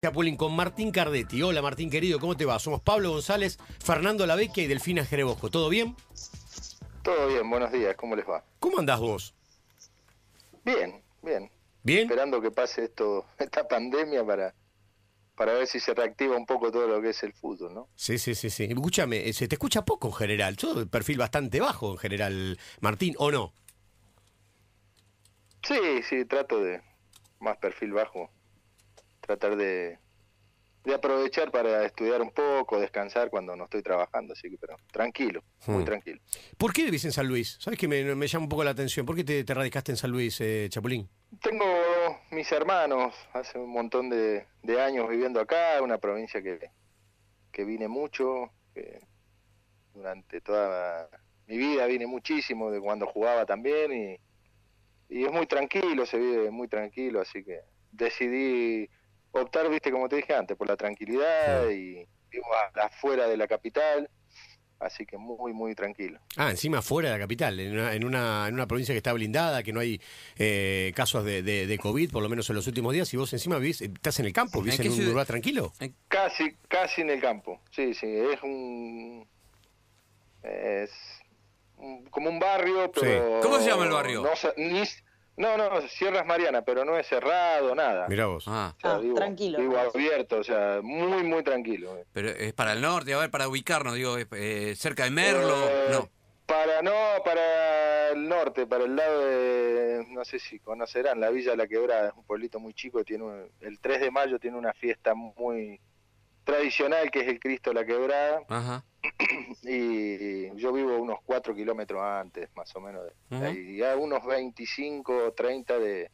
Chapulín con Martín Cardetti. Hola Martín querido, ¿cómo te va? Somos Pablo González, Fernando Lavecchia y Delfina Jerebosco. ¿Todo bien? Todo bien, buenos días, ¿cómo les va? ¿Cómo andás vos? Bien, bien. ¿Bien? Esperando que pase esto, esta pandemia para, para ver si se reactiva un poco todo lo que es el fútbol, ¿no? Sí, sí, sí, sí. Escúchame, eh, se te escucha poco en general. El perfil bastante bajo en general, Martín, ¿o no? Sí, sí, trato de más perfil bajo. Tratar de, de aprovechar para estudiar un poco, descansar cuando no estoy trabajando, así que pero tranquilo, muy Hmm. tranquilo. ¿Por qué vivís en San Luis? ¿Sabes que me, me llama un poco la atención? ¿Por qué te, te radicaste en San Luis, eh, Chapulín? Tengo mis hermanos hace un montón de, de años viviendo acá, una provincia que, que vine mucho, que durante toda mi vida vine muchísimo, de cuando jugaba también, y, y es muy tranquilo, se vive muy tranquilo, así que decidí optar, viste, como te dije antes, por la tranquilidad y vivo afuera de la capital, así que muy, muy tranquilo. Ah, encima fuera de la capital, en una, en una, en una provincia que está blindada, que no hay eh, casos de, de, de COVID, por lo menos en los últimos días, y vos encima vivís, estás en el campo, vivís ¿En un ciudad? lugar tranquilo. Casi, casi en el campo. Sí, sí, es un. Es un- como un barrio, pero. ¿Cómo se llama el barrio? No, ni no, no, Sierras Mariana, pero no es cerrado, nada. Mirá vos. Ah, O sea, Ah, vivo- tranquilo. Vivo abierto, o sea, muy, muy tranquilo. pero es para el norte, a ver, para ubicarnos, digo, es, eh, cerca de Merlo, Eh, no. Para, no, para el norte, para el lado de, no sé si conocerán, la Villa La Quebrada, es un pueblito muy chico, tiene un- el 3 de mayo tiene una fiesta muy tradicional que es el Cristo La Quebrada, Ajá. y yo vivo unos 4 kilómetros antes, más o menos, de Ujú. ahí, y a unos 25 o 30 de,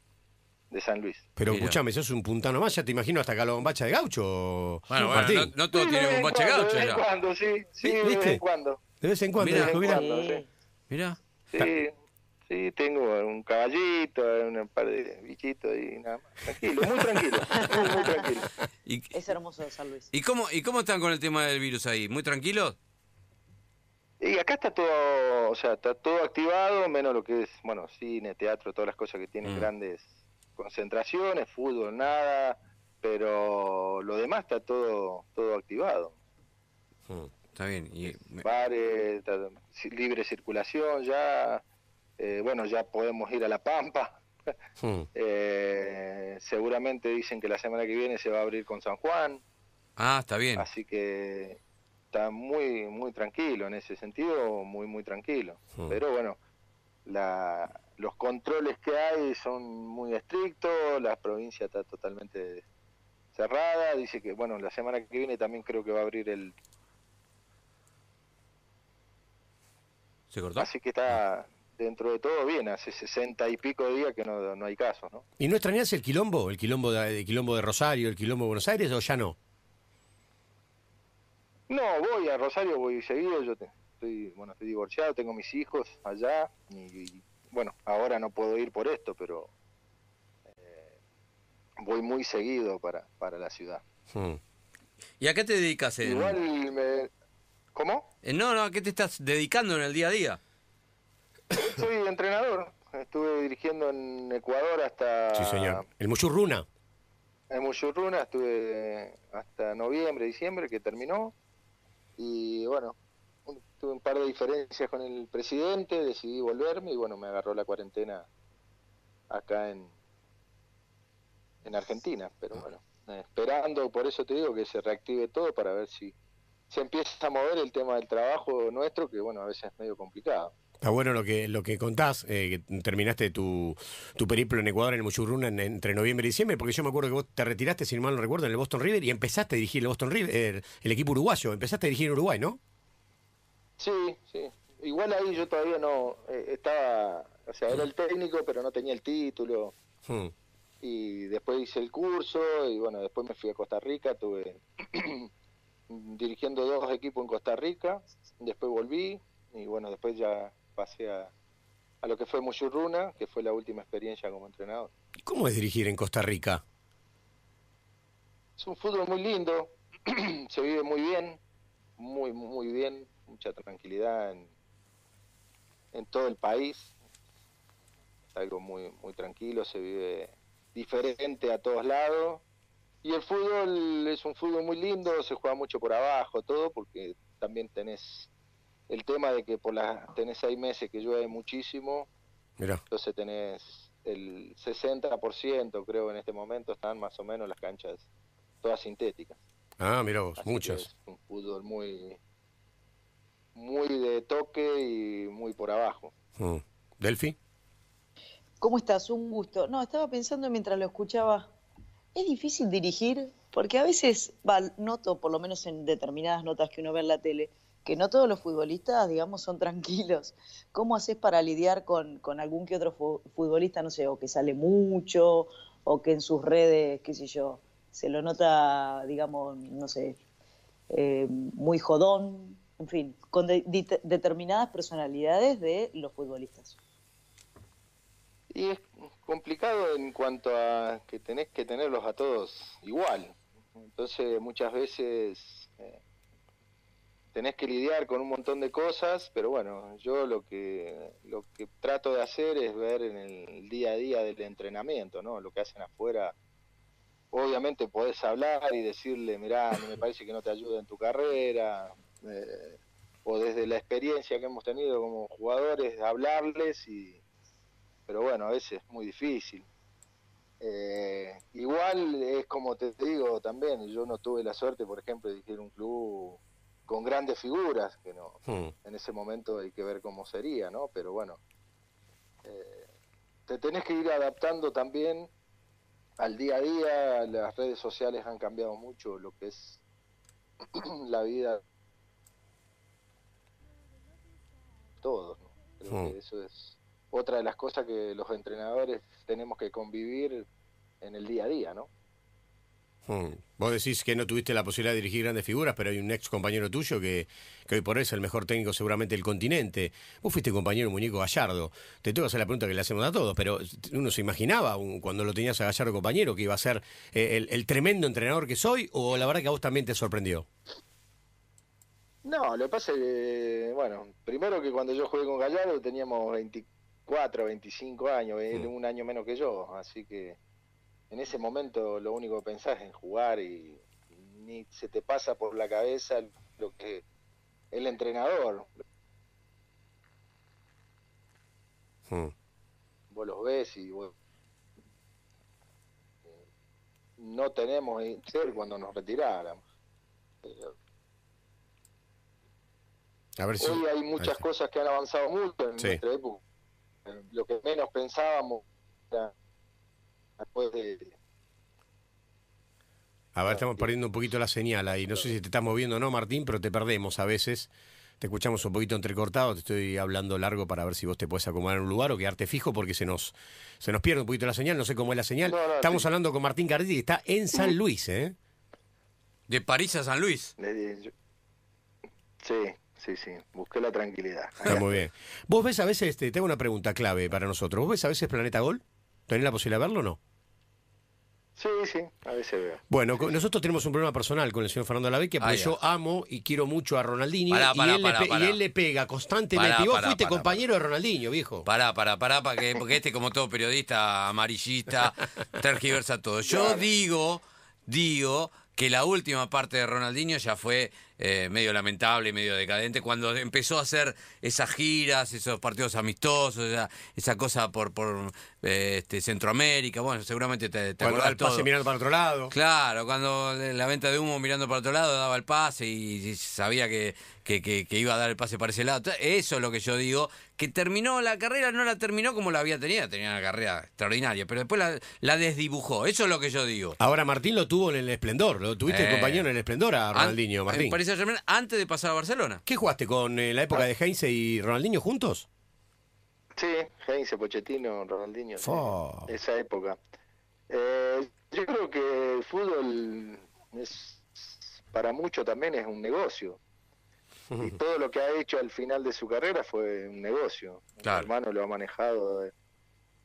de San Luis. Pero Mira. escúchame, sos un puntano más, ya te imagino hasta Calombacha de Gaucho, Bueno, bueno, Martín. no, no todos Sí, de tienen un cuando, gaucho De vez en cuando, sí, sí, de ¿Viste? vez en cuando. De vez en cuando, mirá. Cuando, sí. Mira. Sí, tengo un caballito, un par de bichitos y nada más. Tranquilo, muy tranquilo, muy, muy tranquilo. ¿Y, Es hermoso de San Luis. y cómo, ¿Y cómo están con el tema del virus ahí? ¿Muy tranquilos? Y acá está todo, o sea, está todo activado, menos lo que es, bueno, cine, teatro, todas las cosas que tienen Mm. grandes concentraciones, fútbol, nada, pero lo demás está todo, todo activado. Mm. Está bien. Y, me- Bares, está libre circulación ya, eh, bueno, ya podemos ir a La Pampa. Mm. Eh, seguramente dicen que la semana que viene se va a abrir con San Juan. ah, está bien. Así que está muy muy tranquilo en ese sentido, muy muy tranquilo. Hmm. Pero bueno, la, los controles que hay son muy estrictos, la provincia está totalmente cerrada, dice que bueno, la semana que viene también creo que va a abrir el ¿Se cortó? así que está dentro de todo bien, hace sesenta y pico de días que no, no hay casos, ¿no? ¿Y no extrañás el quilombo? ¿El quilombo de, el quilombo de Rosario, el quilombo de Buenos Aires o ya no? No, voy a Rosario, voy seguido, yo te- estoy, bueno, estoy divorciado, tengo mis hijos allá y, y, bueno, ahora no puedo ir por esto, pero eh, voy muy seguido para, para la ciudad. Mm. ¿Y a qué te dedicas? En... Igual me... ¿Cómo? Eh, no, no, ¿a qué te estás dedicando en el día a día? Soy entrenador, estuve dirigiendo en Ecuador hasta... Sí, señor. El Muchurruna. En Muchurruna estuve hasta noviembre, diciembre, que terminó. Y bueno, tuve un par de diferencias con el presidente, decidí volverme y bueno, me agarró la cuarentena acá en, en Argentina. Pero bueno, esperando, por eso te digo que se reactive todo para ver si se empieza a mover el tema del trabajo nuestro, que bueno, a veces es medio complicado. Está bueno lo que, lo que contás, eh, que terminaste tu, tu periplo en Ecuador, en el Muchurruna, en- entre noviembre y diciembre, porque yo me acuerdo que vos te retiraste, si no mal no recuerdo, en el Boston River y empezaste a dirigir el Boston River, eh, el equipo uruguayo, empezaste a dirigir en Uruguay, ¿no? Sí, sí. Igual ahí yo todavía no eh, estaba, o sea, era el técnico, pero no tenía el título. Mm. y después hice el curso y bueno, después me fui a Costa Rica, estuve dirigiendo dos equipos en Costa Rica, después volví y bueno, después ya pasé a, a lo que fue Muchurruna, que fue la última experiencia como entrenador. ¿Cómo es dirigir en Costa Rica? Es un fútbol muy lindo, se vive muy bien, muy, muy bien, mucha tranquilidad en, en todo el país, es algo muy, muy tranquilo, se vive diferente a todos lados, Y el fútbol es un fútbol muy lindo, se juega mucho por abajo, todo, porque también tenés el tema de que por la, tenés seis meses que llueve muchísimo, Mira. entonces tenés el 60%, creo, en este momento están más o menos las canchas todas sintéticas. Ah, mira vos, Así muchas. Es un fútbol muy, muy de toque y muy por abajo. Mm. Delphi. ¿Cómo estás? Un gusto. No, estaba pensando mientras lo escuchaba. Es difícil dirigir porque a veces, va, noto, por lo menos en determinadas notas que uno ve en la tele, que no todos los futbolistas, digamos, son tranquilos. ¿Cómo haces para lidiar con, con algún que otro fu- futbolista, no sé, o que sale mucho, o que en sus redes, qué sé yo, se lo nota, digamos, no sé, eh, muy jodón, en fin, con de- de- determinadas personalidades de los futbolistas? Y es complicado en cuanto a que tenés que tenerlos a todos igual. Entonces muchas veces eh, tenés que lidiar con un montón de cosas, pero bueno, yo lo que lo que trato de hacer es ver en el día a día del entrenamiento, ¿no? Lo que hacen afuera. Obviamente podés hablar y decirle, mirá, a me parece que no te ayuda en tu carrera, eh, o desde la experiencia que hemos tenido como jugadores, hablarles y, pero bueno, a veces es muy difícil. Eh, igual es como te digo también, yo no tuve la suerte, por ejemplo, de dirigir un club con grandes figuras, que no, Mm. en ese momento hay que ver cómo sería, ¿no? Pero bueno, eh, te tenés que ir adaptando también al día a día, las redes sociales han cambiado mucho lo que es la vida todos, ¿no? Creo que eso es otra de las cosas que los entrenadores tenemos que convivir en el día a día, ¿no? Mm. Vos decís que no tuviste la posibilidad de dirigir grandes figuras, pero hay un ex compañero tuyo que, que hoy por hoy es el mejor técnico seguramente del continente. Vos fuiste compañero Muñeco Gallardo. Te tengo que hacer la pregunta que le hacemos a todos, pero uno se imaginaba un- cuando lo tenías a Gallardo compañero que iba a ser eh, el, el tremendo entrenador que soy, o la verdad que a vos también te sorprendió. No, lo que pasa es que, bueno, primero que cuando yo jugué con Gallardo teníamos 24, 25 años, él Mm. un año menos que yo, así que en ese momento lo único que pensás es en jugar y ni se te pasa por la cabeza lo que el entrenador, Mm. vos los ves y vos- no tenemos ser cuando nos retiráramos. Pero A ver si. Hoy hay muchas cosas que han avanzado mucho en Sí. nuestra época. Eh, Lo que menos pensábamos era después de... A ver, estamos perdiendo un poquito la señal ahí. No sé si te estás moviendo o no, Martín, pero te perdemos a veces. Te escuchamos un poquito entrecortado, te estoy hablando largo para ver si vos te puedes acomodar en un lugar o quedarte fijo porque se nos, se nos pierde un poquito la señal, no sé cómo es la señal. No, no, Estamos sí. hablando con Martín Cardetti, que está en San Luis, ¿eh? De París a San Luis. Sí, sí, sí. Busqué la tranquilidad. Está muy bien. Vos ves a veces, te, te hago una pregunta clave para nosotros. ¿Vos ves a veces Planeta Gol? ¿Tenés la posibilidad de verlo o no? Sí, sí, a veces veo. Bueno, nosotros tenemos un problema personal con el señor Fernando Lavecchia porque Ah, ya. yo amo y quiero mucho a Ronaldinho Pará, pará, y, él pará, le pe- pará. y él le pega constantemente. Pará, y vos pará, fuiste pará, compañero de Ronaldinho, viejo. Pará, pará, pará, para que, porque este, como todo periodista amarillista, tergiversa todo. Yo Claro. digo, digo que la última parte de Ronaldinho ya fue eh, medio lamentable, medio decadente, cuando empezó a hacer esas giras, esos partidos amistosos, esa, esa cosa por, por eh, este, Centroamérica, bueno, seguramente te, te acordás el pase todo. mirando para otro lado. Claro, cuando la venta de humo mirando para otro lado daba el pase y, y sabía que, que, que- que iba a dar el pase para ese lado. Eso es lo que yo digo, que terminó la carrera, no la terminó como la había tenido, tenía una carrera extraordinaria, pero después la, la desdibujó. Eso es lo que yo digo. Ahora Martín lo tuvo en el esplendor, lo tuviste Eh. compañero en el esplendor a Ronaldinho, Martín. Paris antes de pasar a Barcelona. ¿Qué jugaste con eh, la época de Heinze y Ronaldinho juntos? Sí, Heinze, Pochettino, Ronaldinho. sí, esa época. Eh, yo creo que el fútbol es para mucho también es un negocio. Y todo lo que ha hecho al final de su carrera fue un negocio. Claro. Mi hermano lo ha manejado de,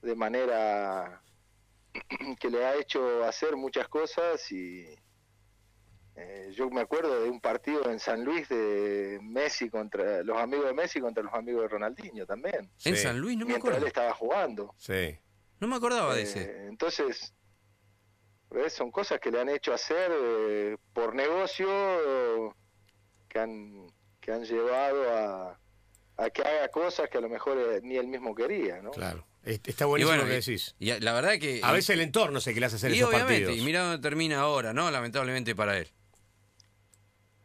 de manera que le ha hecho hacer muchas cosas y eh, yo me acuerdo de un partido en San Luis de Messi contra los amigos de Messi contra los amigos de Ronaldinho también, En Sí. San Luis, no me mientras él acuerdo. estaba jugando. Sí. No me acordaba de Eh, ese. entonces, ¿ves? Son cosas que le han hecho hacer eh, por negocio, que han, que han llevado a, a que haga cosas que a lo mejor eh, ni él mismo quería, ¿no? Claro. Es- Está buenísimo bueno, lo que y- decís. y la verdad que... A veces el entorno es el que le hace hacer y esos obviamente, partidos. y mira dónde termina ahora, ¿no? Lamentablemente para él.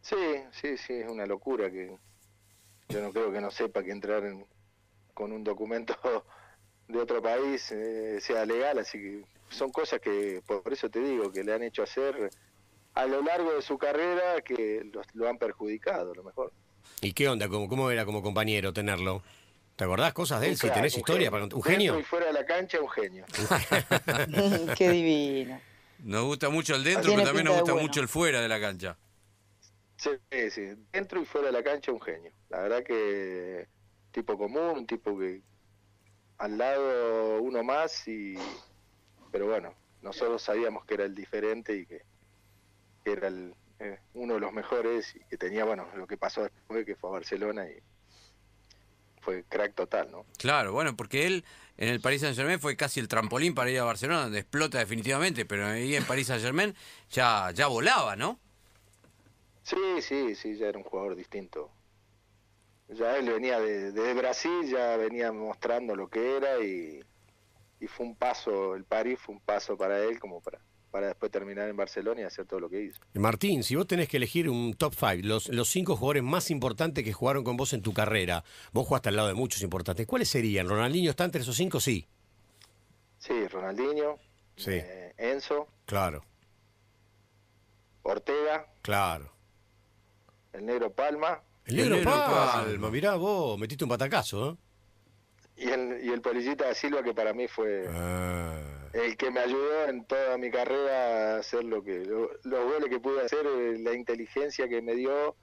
Sí, sí, sí, es una locura que yo no creo que no sepa que entrar en- con un documento de otro país eh, sea legal, así que son cosas que, por eso te digo, que le han hecho hacer a lo largo de su carrera que los- lo han perjudicado, a lo mejor. ¿Y qué onda? ¿Cómo, ¿Cómo era como compañero tenerlo? ¿Te acordás cosas de él? Si tenés historia genio. para contar. ¿Un Dentro genio? y fuera de la cancha, un genio. Qué divino. Nos gusta mucho el dentro, pero también nos gusta bueno. mucho el fuera de la cancha. Sí, dentro y fuera de la cancha un genio. La verdad que tipo común, un tipo que al lado uno más y pero bueno, nosotros sabíamos que era el diferente y que, que era el, eh, uno de los mejores y que tenía, bueno, lo que pasó después que fue a Barcelona y fue crack total, ¿no? Claro, bueno, porque él en el Paris Saint Germain fue casi el trampolín para ir a Barcelona, donde explota definitivamente, pero ahí en Paris Saint Germain ya, ya volaba, ¿no? Sí, sí, sí, ya era un jugador distinto. Ya él venía de, de Brasil, ya venía mostrando lo que era y, y fue un paso, el París fue un paso para él como para, para después terminar en Barcelona y hacer todo lo que hizo. Martín, si vos tenés que elegir un top 5, los, los cinco jugadores más importantes que jugaron con vos en tu carrera, vos jugaste al lado de muchos importantes, ¿cuáles serían? ¿Ronaldinho está entre esos cinco? Sí. Sí, Ronaldinho, Sí. eh, Enzo, Claro, Ortega, claro. El Negro Palma El negro, negro Palma, Palma. mirá vos, metiste un patacazo, ¿eh? y el, y el Polillita da Silva que para mí fue Ah. el que me ayudó en toda mi carrera a hacer lo que lo- los goles que pude hacer, eh, la inteligencia que me dio,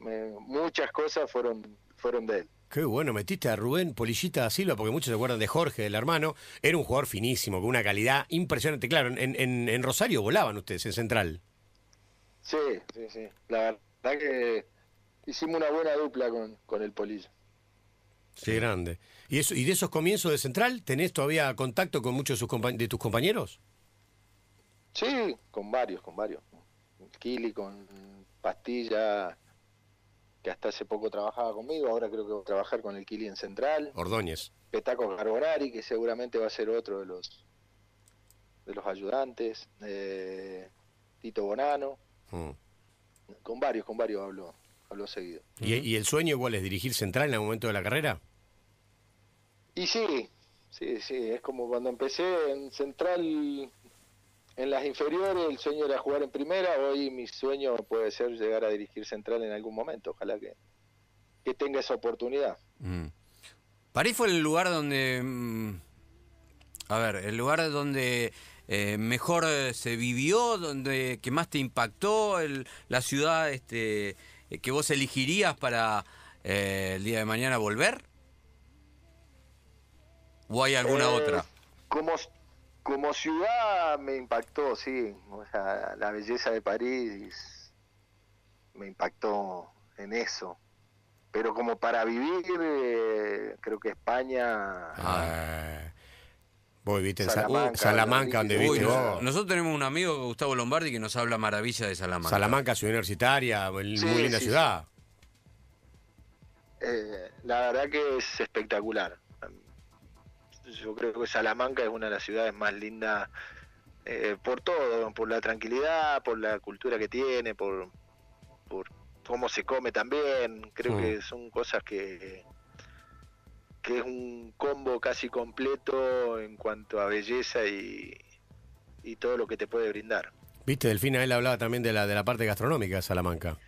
me- muchas cosas fueron fueron de él. Qué bueno, metiste a Rubén Polillita da Silva, porque muchos se acuerdan de Jorge, del hermano. Era un jugador finísimo, con una calidad impresionante. Claro, en, en, en Rosario volaban ustedes, en Central. Sí, sí, sí. La verdad que hicimos una buena dupla con, con el Polillo. Qué grande. ¿Y, eso, ¿Y de esos comienzos de Central, tenés todavía contacto con muchos de, sus compa- de tus compañeros? Sí, con varios, con varios. Kili, con Pastilla, que hasta hace poco trabajaba conmigo, ahora creo que va a trabajar con el Kili en Central. Ordóñez. Petaco Carbonari, que seguramente va a ser otro de los de los ayudantes. eh, Tito Bonano, Mm. Con varios, con varios hablo, hablo seguido. ¿Y, ¿Y el sueño igual es dirigir Central en algún momento de la carrera? Y sí, sí, sí, es como cuando empecé en Central, en las inferiores, el sueño era jugar en primera, hoy mi sueño puede ser llegar a dirigir Central en algún momento, ojalá que, que tenga esa oportunidad. Mm. París fue el lugar donde... mm, a ver, el lugar donde eh, mejor eh, se vivió, donde que más te impactó, el- la ciudad este, eh, que vos elegirías para el día de mañana volver. ¿O hay alguna otra? Como, como ciudad me impactó, sí, o sea, la belleza de París me impactó en eso. Pero como para vivir, eh, creo que España... Ah. Vos viviste en Sa- Salamanca, Salamanca, donde Uy, viviste vos. nosotros tenemos un amigo, Gustavo Lombardi, que nos habla maravilla de Salamanca. Salamanca, ciudad universitaria, muy Sí, linda sí, ciudad. Eh, la verdad que es espectacular. Yo creo que Salamanca es una de las ciudades más lindas eh, por todo, por la tranquilidad, por la cultura que tiene, por, por cómo se come también. Creo que son cosas que que es un combo casi completo en cuanto a belleza y, y todo lo que te puede brindar. Viste, Delfina, él hablaba también de la, de la parte gastronómica de Salamanca.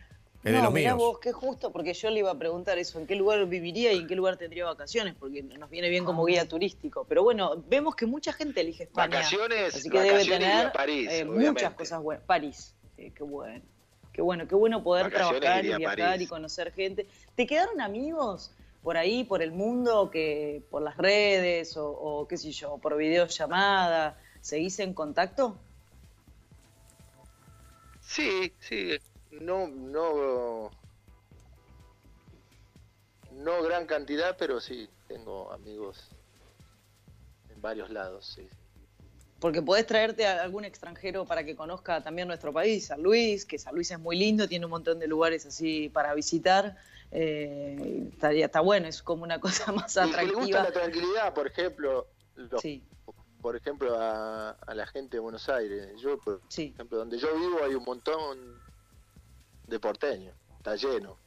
Es de no, los mirá míos. vos, qué justo, porque yo le iba a preguntar eso, ¿en qué lugar viviría y en qué lugar tendría vacaciones? Porque nos viene bien como guía turístico. Pero bueno, vemos que mucha gente elige España. Vacaciones, así que debe vacaciones tener iría a París, eh, muchas cosas buenas. París, eh, qué bueno. Qué bueno, qué bueno poder Vacaciones trabajar y viajar París. y conocer gente. ¿Te quedaron amigos por ahí, por el mundo, que por las redes o, o qué sé yo, por videollamada? ¿Seguís en contacto? Sí, sí, no, no, no gran cantidad, pero sí, tengo amigos en varios lados, sí. porque podés traerte a algún extranjero para que conozca también nuestro país, San Luis, que San Luis es muy lindo, tiene un montón de lugares así para visitar. Eh, estaría, está bueno, es como una cosa más Y que le atractiva. gusta la tranquilidad, por ejemplo, los- Sí, por ejemplo a, a la gente de Buenos Aires. Yo, por sí. ejemplo, donde yo vivo hay un montón de porteños, está lleno,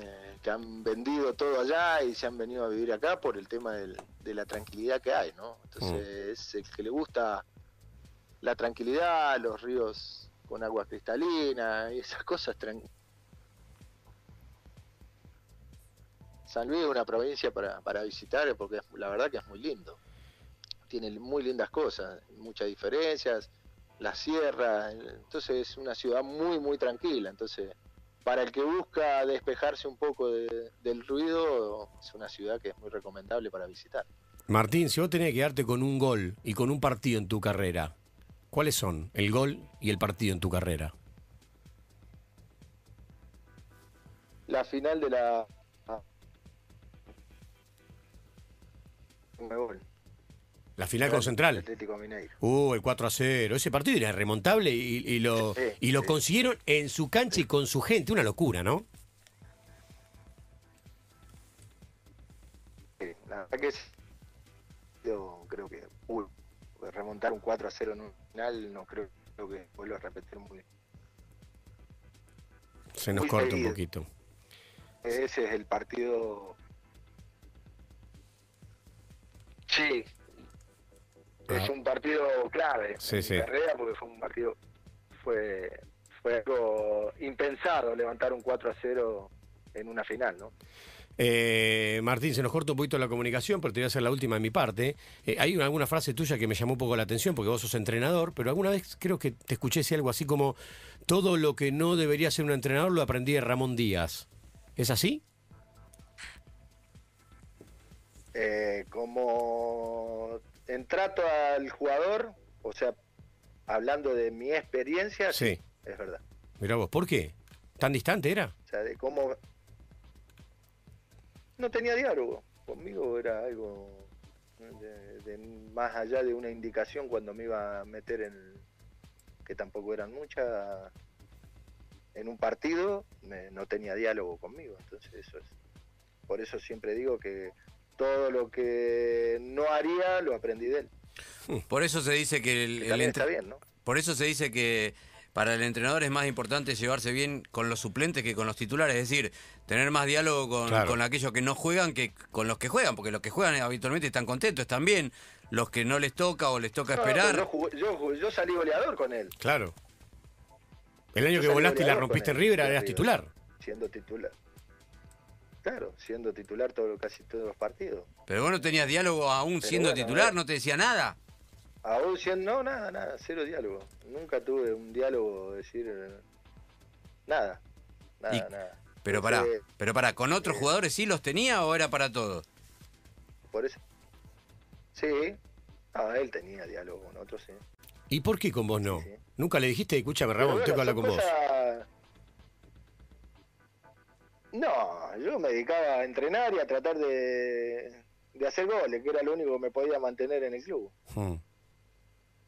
eh, que han vendido todo allá y se han venido a vivir acá por el tema del- de la tranquilidad que hay, ¿no? Entonces es el que le gusta la tranquilidad, los ríos con agua cristalina y esas cosas. San Luis es una provincia para, para visitar porque es- la verdad que es muy lindo. Tiene muy lindas cosas, muchas diferencias, la sierra, entonces es una ciudad muy, muy tranquila. Entonces, para el que busca despejarse un poco de- del ruido, es una ciudad que es muy recomendable para visitar. Martín, si vos tenés que quedarte con un gol y con un partido en tu carrera, ¿cuáles son el gol y el partido en tu carrera? La final de la... Conmebol, La final con Central. Atlético Mineiro. Uh, el 4 a 0. Ese partido era remontable y, y lo, Sí, y lo sí. consiguieron en su cancha y con su gente. Una locura, ¿no? Sí, la verdad que es... Yo creo que uy, remontar un 4 a 0 en un final no creo, creo que vuelvo a repetir muy Se nos Muy corta un seguido. poquito. Ese es el partido. Sí. Es Ah. un partido clave Sí, en sí. mi carrera porque fue un partido. Fue, fue algo impensado levantar un 4 a 0 en una final, ¿no? Eh, Martín, se nos corta un poquito la comunicación, pero te voy a hacer la última de mi parte. Eh, hay una- alguna frase tuya que me llamó un poco la atención, porque vos sos entrenador, pero alguna vez creo que te escuché decir algo así como, todo lo que no debería ser un entrenador lo aprendí de Ramón Díaz. ¿Es así? Eh, como en trato al jugador, o sea, hablando de mi experiencia, Sí. es verdad. Mira vos, ¿por qué? ¿Tan distante era? O sea, de cómo... No tenía diálogo. Conmigo era algo de, de más allá de una indicación cuando me iba a meter en... que tampoco eran muchas, en un partido, me- no tenía diálogo conmigo. Entonces eso es... Por eso siempre digo que todo lo que no haría lo aprendí de él. Por eso se dice que el, Que el también entre- está bien, ¿no? por eso se dice que para el entrenador es más importante llevarse bien con los suplentes que con los titulares, es decir, tener más diálogo con, Claro. con aquellos que no juegan que con los que juegan, porque los que juegan habitualmente están contentos, están bien, los que no les toca o les toca No, esperar. yo, jugué- yo jugué- yo salí goleador con él. Claro. El año Yo que volaste y la rompiste en River, eras titular. siendo titular. Claro, siendo titular todo, casi todos los partidos. Pero vos no tenías diálogo aún Pero siendo bueno, titular, eh. no te decía nada. Aún siendo, no, nada, nada, cero diálogo. Nunca tuve un diálogo, decir, eh, nada, nada, Y- nada. Pero pará, pero pará, ¿con otros eh. jugadores sí los tenía o era para todos? Por eso. Sí, ah, él tenía diálogo con otros, sí. ¿Y por qué con vos no? Sí, sí. Nunca le dijiste, escúchame, Ramón, tengo que hablar con vos. No, yo me dedicaba a entrenar y a tratar de, de hacer goles, que era lo único que me podía mantener en el club. Mm.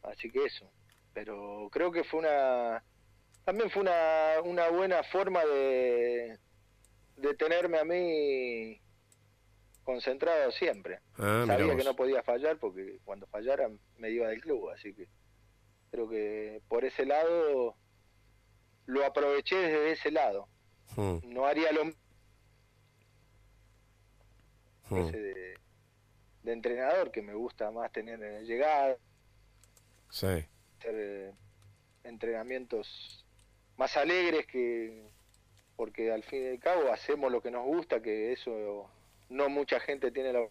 Así que eso. Pero creo que fue una. También fue una, una buena forma de, de tenerme a mí concentrado siempre. Ah, Sabía que no podía fallar porque cuando fallara me iba del club. Así que creo que por ese lado lo aproveché desde ese lado. Mm, No haría lo mm. ese de, de entrenador, que me gusta más tener eh, llegada, Sí. hacer eh, entrenamientos más alegres que porque al fin y al cabo hacemos lo que nos gusta que eso no mucha gente tiene la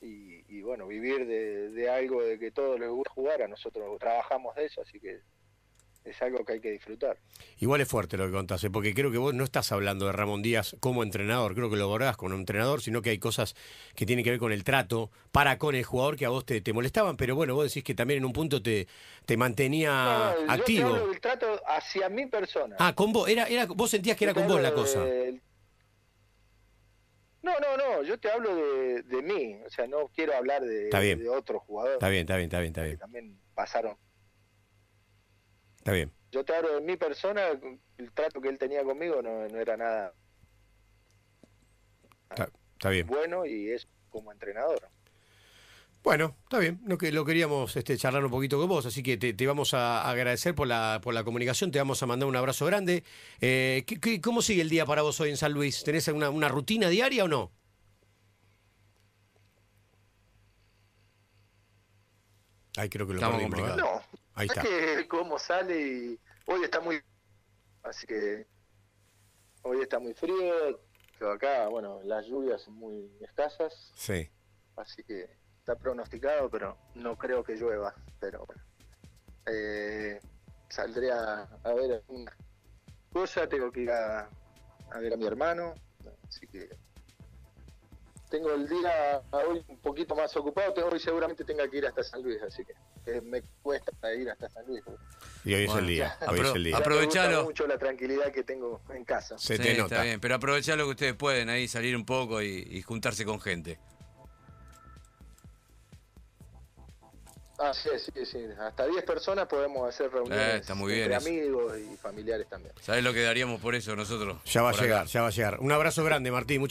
y, y bueno vivir de, de algo de que todos les gusta jugar a nosotros trabajamos de eso así que es algo que hay que disfrutar Igual es fuerte lo que contás, ¿eh? porque creo que vos no estás hablando de Ramón Díaz como entrenador, creo que lo abordás como entrenador, sino que hay cosas que tienen que ver con el trato para con el jugador que a vos te, te molestaban, pero bueno, vos decís que también en un punto te, te mantenía No, no, yo te activo. hablo del trato hacia mi persona Ah, con vos, era, era, vos sentías que era Yo con vos la cosa. No, no, no, yo te hablo de, de mí, o sea, no quiero hablar de, Está bien. de otros jugadores Está bien, está bien, está bien, está que bien. también pasaron. Está bien. Yo te hablo de mi persona, el trato que él tenía conmigo no, no era nada Está, está bien. bueno y es como entrenador. Bueno, está bien. No, que lo queríamos este, charlar un poquito con vos, así que te, te vamos a agradecer por la, por la comunicación, te vamos a mandar un abrazo grande. Eh, ¿qué- qué- cómo sigue el día para vos hoy en San Luis? ¿Tenés una, una rutina diaria o no? Ay, creo que lo Estamos perdimos. ¿verdad? No, Ahí es está. que cómo sale y hoy está muy así que hoy está muy frío, pero acá, bueno, las lluvias son muy escasas, Sí. así que está pronosticado, pero no creo que llueva, pero bueno. Eh, saldré a, a ver una cosa, tengo que ir a, a ver a mi hermano, así que tengo el día hoy un poquito más ocupado, tengo, hoy seguramente tenga que ir hasta San Luis, así que me cuesta ir hasta San Luis. Y hoy es el día. ya. Hoy es el día. Me Aprovechalo. gusta mucho la tranquilidad que tengo en casa. Se Sí, te está nota. bien, pero aprovechá lo que ustedes pueden ahí, salir un poco y, y juntarse con gente. Ah, sí, sí, sí. Hasta 10 personas podemos hacer reuniones Eh, está muy bien entre eso. amigos y familiares también. ¿Sabés lo que daríamos por eso nosotros? Ya va a acá. llegar, ya va a llegar. Un abrazo grande, Martín. muchas